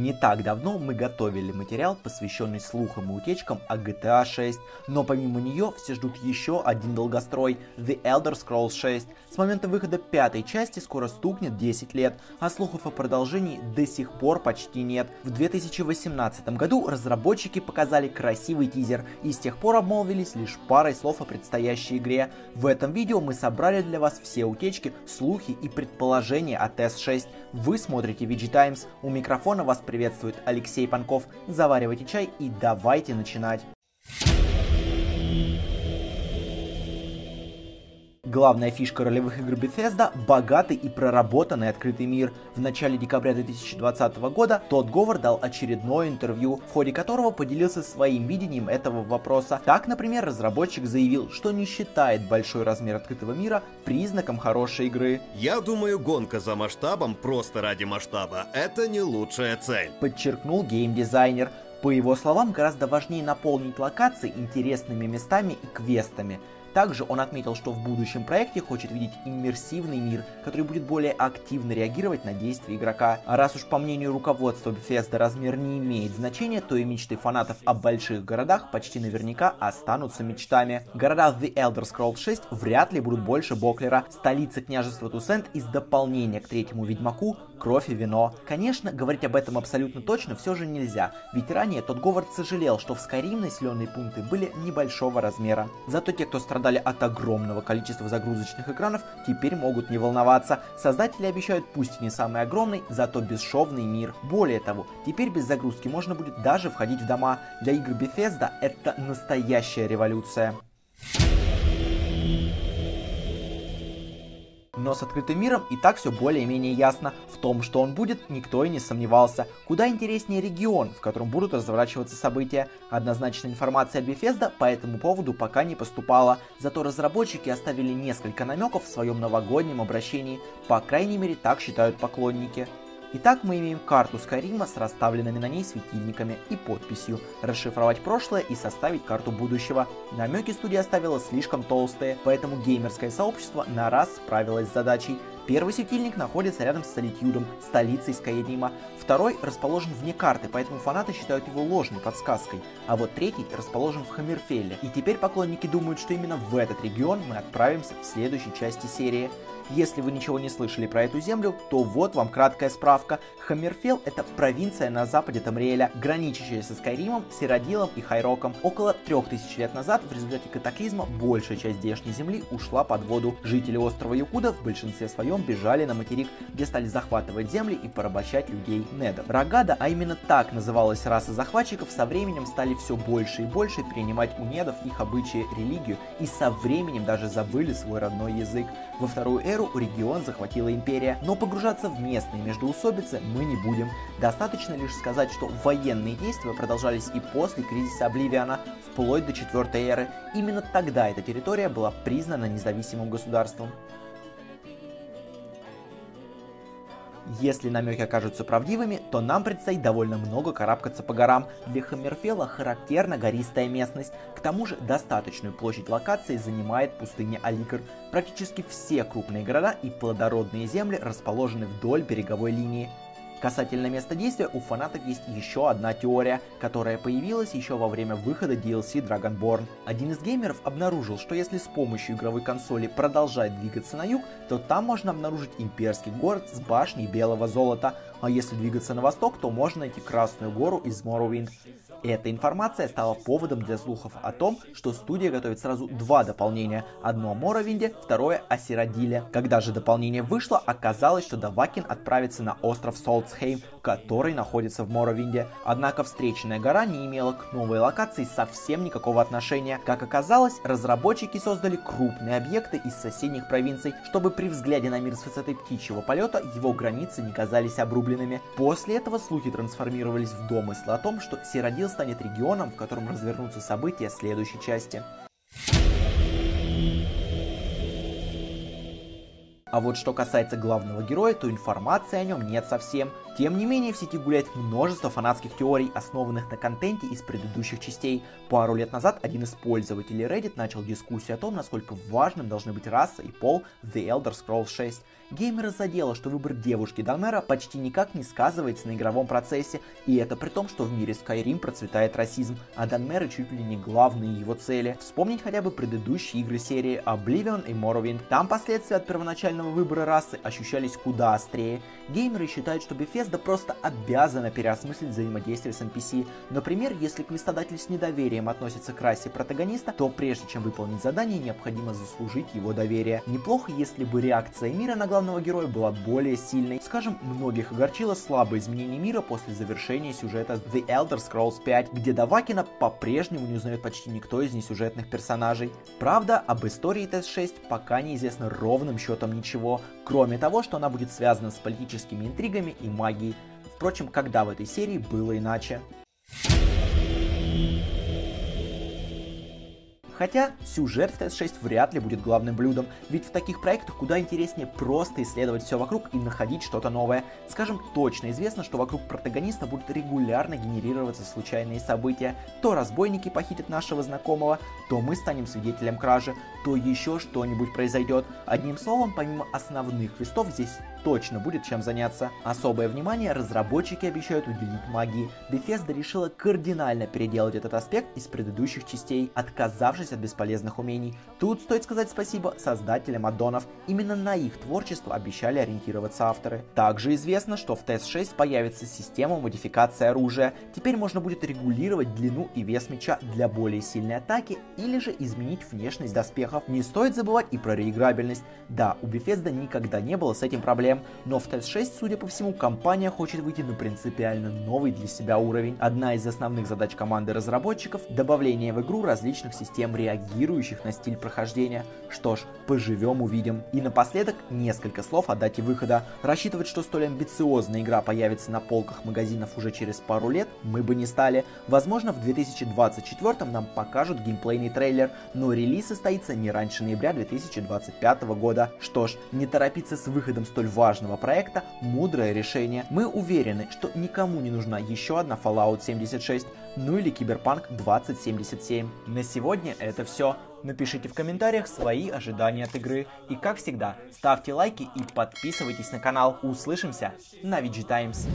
Не так давно мы готовили материал, посвященный слухам и утечкам о GTA 6, но помимо нее все ждут еще один долгострой – The Elder Scrolls 6. С момента выхода пятой части скоро стукнет 10 лет, а слухов о продолжении до сих пор почти нет. В 2018 году разработчики показали красивый тизер и с тех пор обмолвились лишь парой слов о предстоящей игре. В этом видео мы собрали для вас все утечки, слухи и предположения о TS6. Вы смотрите VG Times, у микрофона вас приветствует Алексей Панков. Заваривайте чай и давайте начинать. Главная фишка ролевых игр Bethesda – богатый и проработанный открытый мир. В начале декабря 2020 года Тодд Говард дал очередное интервью, в ходе которого поделился своим видением этого вопроса. Так, например, разработчик заявил, что не считает большой размер открытого мира признаком хорошей игры. Я думаю, гонка за масштабом просто ради масштаба – это не лучшая цель. Подчеркнул геймдизайнер. По его словам, гораздо важнее наполнить локации интересными местами и квестами – также он отметил, что в будущем проекте хочет видеть иммерсивный мир, который будет более активно реагировать на действия игрока. А раз уж по мнению руководства Bethesda размер не имеет значения, то и мечты фанатов о больших городах почти наверняка останутся мечтами. Города The Elder Scrolls 6 вряд ли будут больше Боклера, столица княжества Тусент из дополнения к третьему Ведьмаку кровь и вино. Конечно, говорить об этом абсолютно точно все же нельзя, ведь ранее тот Говард сожалел, что в Skyrim населенные пункты были небольшого размера. Зато те, кто страдали от огромного количества загрузочных экранов, теперь могут не волноваться. Создатели обещают пусть не самый огромный, зато бесшовный мир. Более того, теперь без загрузки можно будет даже входить в дома. Для игр Bethesda это настоящая революция. Но с открытым миром и так все более-менее ясно. В том, что он будет, никто и не сомневался. Куда интереснее регион, в котором будут разворачиваться события. Однозначная информация от Bethesda по этому поводу пока не поступала. Зато разработчики оставили несколько намеков в своем новогоднем обращении. По крайней мере, так считают поклонники. Итак, мы имеем карту Скайрима с расставленными на ней светильниками и подписью «Расшифровать прошлое и составить карту будущего». Намеки студия оставила слишком толстые, поэтому геймерское сообщество на раз справилось с задачей. Первый светильник находится рядом с Солитюдом, столицей Скайрима. Второй расположен вне карты, поэтому фанаты считают его ложной подсказкой. А вот третий расположен в Хаммерфелле. И теперь поклонники думают, что именно в этот регион мы отправимся в следующей части серии. Если вы ничего не слышали про эту землю, то вот вам краткая справка. Хаммерфелл — это провинция на западе Тамриэля, граничащая со Скайримом, Сиродилом и Хайроком. Около 3000 лет назад в результате катаклизма большая часть здешней земли ушла под воду. Жители острова Юкуда в большинстве своем бежали на материк, где стали захватывать земли и порабощать людей Недов. Рогада, а именно так называлась раса захватчиков, со временем стали все больше и больше принимать у Недов их обычаи, религию и со временем даже забыли свой родной язык. Во вторую эру регион захватила империя, но погружаться в местные междоусобицы мы не будем. Достаточно лишь сказать, что военные действия продолжались и после кризиса Обливиана, вплоть до четвертой эры. Именно тогда эта территория была признана независимым государством. Если намеки окажутся правдивыми, то нам предстоит довольно много карабкаться по горам. Для Хаммерфелла характерна гористая местность. К тому же достаточную площадь локации занимает пустыня Аликр. Практически все крупные города и плодородные земли расположены вдоль береговой линии. Касательно места действия, у фанатов есть еще одна теория, которая появилась еще во время выхода DLC Dragonborn. Один из геймеров обнаружил, что если с помощью игровой консоли продолжать двигаться на юг, то там можно обнаружить имперский город с башней белого золота, а если двигаться на восток, то можно найти Красную гору из Morrowind. Эта информация стала поводом для слухов о том, что студия готовит сразу два дополнения. Одно о Моровинде, второе о Сиродиле. Когда же дополнение вышло, оказалось, что Давакин отправится на остров Солтсхейм, который находится в Моровинде. Однако встреченная гора не имела к новой локации совсем никакого отношения. Как оказалось, разработчики создали крупные объекты из соседних провинций, чтобы при взгляде на мир с высоты птичьего полета его границы не казались обрубленными. После этого слухи трансформировались в домыслы о том, что Сиродил станет регионом, в котором развернутся события следующей части. А вот что касается главного героя, то информации о нем нет совсем. Тем не менее, в сети гуляет множество фанатских теорий, основанных на контенте из предыдущих частей. Пару лет назад один из пользователей Reddit начал дискуссию о том, насколько важным должны быть раса и пол в The Elder Scrolls 6. Геймера задело, что выбор девушки Данмера почти никак не сказывается на игровом процессе, и это при том, что в мире Skyrim процветает расизм, а Данмеры чуть ли не главные его цели. Вспомнить хотя бы предыдущие игры серии Oblivion и Morrowind. Там последствия от первоначального выбора расы ощущались куда острее. Геймеры считают, что Bethesda просто обязана переосмыслить взаимодействие с NPC. Например, если квестодатель с недоверием относится к расе протагониста, то прежде чем выполнить задание, необходимо заслужить его доверие. Неплохо, если бы реакция мира на главного героя была более сильной. Скажем, многих огорчило слабое изменение мира после завершения сюжета The Elder Scrolls 5, где Давакина по-прежнему не узнает почти никто из несюжетных персонажей. Правда, об истории TS6 пока неизвестно ровным счетом ничего, кроме того, что она будет связана с политическими интригами и магией. Впрочем, когда в этой серии было иначе. Хотя сюжет в TS6 вряд ли будет главным блюдом, ведь в таких проектах куда интереснее просто исследовать все вокруг и находить что-то новое. Скажем, точно известно, что вокруг протагониста будут регулярно генерироваться случайные события. То разбойники похитят нашего знакомого, то мы станем свидетелем кражи, то еще что-нибудь произойдет. Одним словом, помимо основных квестов, здесь точно будет чем заняться. Особое внимание разработчики обещают уделить магии. Bethesda решила кардинально переделать этот аспект из предыдущих частей, отказавшись от бесполезных умений. Тут стоит сказать спасибо создателям аддонов. Именно на их творчество обещали ориентироваться авторы. Также известно, что в TS6 появится система модификации оружия. Теперь можно будет регулировать длину и вес меча для более сильной атаки или же изменить внешность доспехов. Не стоит забывать и про реиграбельность. Да, у Bethesda никогда не было с этим проблем но в TES-6, судя по всему, компания хочет выйти на принципиально новый для себя уровень. Одна из основных задач команды разработчиков – добавление в игру различных систем, реагирующих на стиль прохождения. Что ж, поживем увидим. И напоследок несколько слов о дате выхода. Рассчитывать, что столь амбициозная игра появится на полках магазинов уже через пару лет, мы бы не стали. Возможно, в 2024 нам покажут геймплейный трейлер, но релиз состоится не раньше ноября 2025 года. Что ж, не торопиться с выходом столь важного проекта мудрое решение. Мы уверены, что никому не нужна еще одна Fallout 76, ну или Киберпанк 2077. На сегодня это все. Напишите в комментариях свои ожидания от игры. И как всегда, ставьте лайки и подписывайтесь на канал. Услышимся на VG Times.